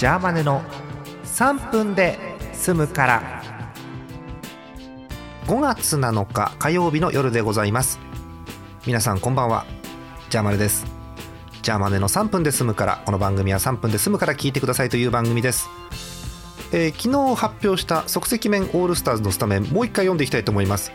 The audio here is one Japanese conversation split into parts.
ジャーマネの3分で済むから。5月7日火曜日の夜でございます。皆さんこんばんは。ジャーマネです。ジャーマネの3分で済むからこの番組は3分で済むから聞いてくださいという番組です。えー、昨日発表した即席麺オールスターズのスタメンもう一回読んでいきたいと思います。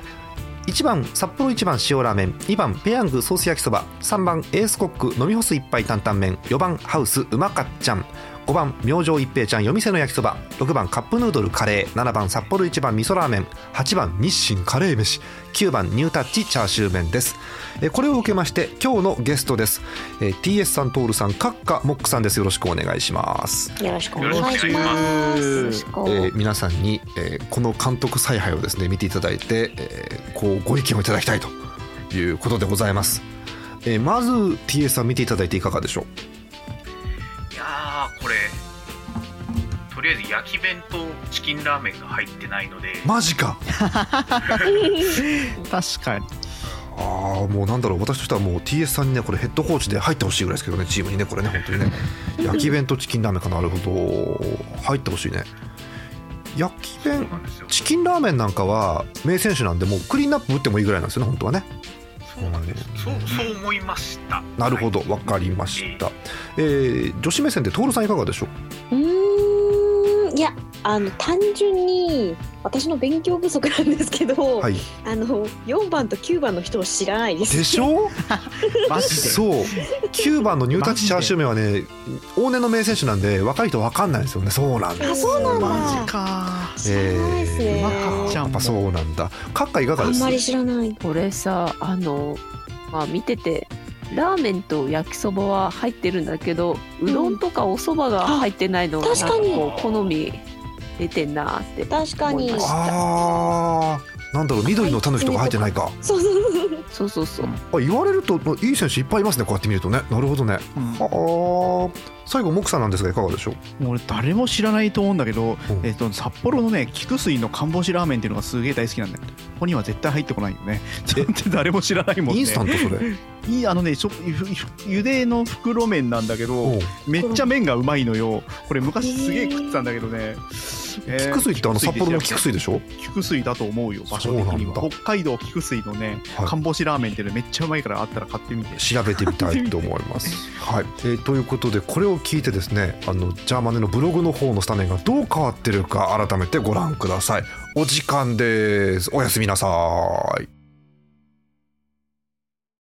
1番札幌一番塩ラーメン2番ペヤングソース焼きそば3番エースコック飲み干す一杯担々麺4番ハウスうまかっちゃん。5番明星一平ちゃん夜店の焼きそば。6番カップヌードルカレー。7番札幌一番味噌ラーメン。8番日清カレー飯。9番ニュータッチチャーシュー麺です。これを受けまして今日のゲストです。TS さんトールさんカッカモックさんです。よろしくお願いします。よろしくお願いします、えー、皆さんに、えー、この監督采配をですね見ていただいて、えー、こうご意見をいただきたいということでございます、えー、まず TS さん見ていただいていかがでしょう？りあえず焼き弁とチキンラーメンが入ってないので。マジか。確かに。ああもうなんだろう。私としてはもう TS さんにねこれヘッドコーチで入ってほしいぐらいですけどね。チームにねこれね本当にね。焼き弁とチキンラーメンかなるほど。入ってほしいね。焼き弁チキンラーメンなんかは名選手なんでもうクリーンナップ打ってもいいぐらいなんですよね本当はね。そうなんです、そうそう思いました。なるほど。わかりました、えー、女子目線で徹さんいかがでしょう？あの単純に私の勉強不足なんですけど、はい、あの4番と9番の人を知らないです。でしょ？マジでそう。9番のニュータッチチャーシュー麺はね往年の名選手なんで若い人わかんないですよね。そうなんだ。あそうなんだ。マジか。えー、やっぱそうなんだ。カッカいかがです？あんまり知らない。これさあのまあ見ててラーメンと焼きそばは入ってるんだけどうどんとかおそばが入ってないのが、確かに。好み出てんなって確かに。ああなんだろう緑のタヌキとか入ってないか。そうそうそう。そうあ言われるといい選手いっぱいいますねこうやって見るとね。なるほどね、うん、はあ最後木さんなんですがいかがでしょう？もう俺誰も知らないと思うんだけど、うん、えっと、札幌のね菊水の看干しラーメンっていうのがすげえ大好きなんだよここには絶対入ってこないよね。誰も知らないもんね。インスタントそれ？いいあのねちょゆでの袋麺なんだけどめっちゃ麺がうまいのよ。これ昔すげえ食ってたんだけどね、えー、菊水ってあの札幌の菊水でしょ？菊水だと思うよ場所的には。北海道菊水のね、はい、看干しラーメンってめっちゃうまいからあったら買ってみて。調べてみたいと思います。はい、えー、ということでこれを聞いてですねあのジャーマネのブログの方のスタメンがどう変わってるか改めてご覧ください。お時間です。おやすみなさい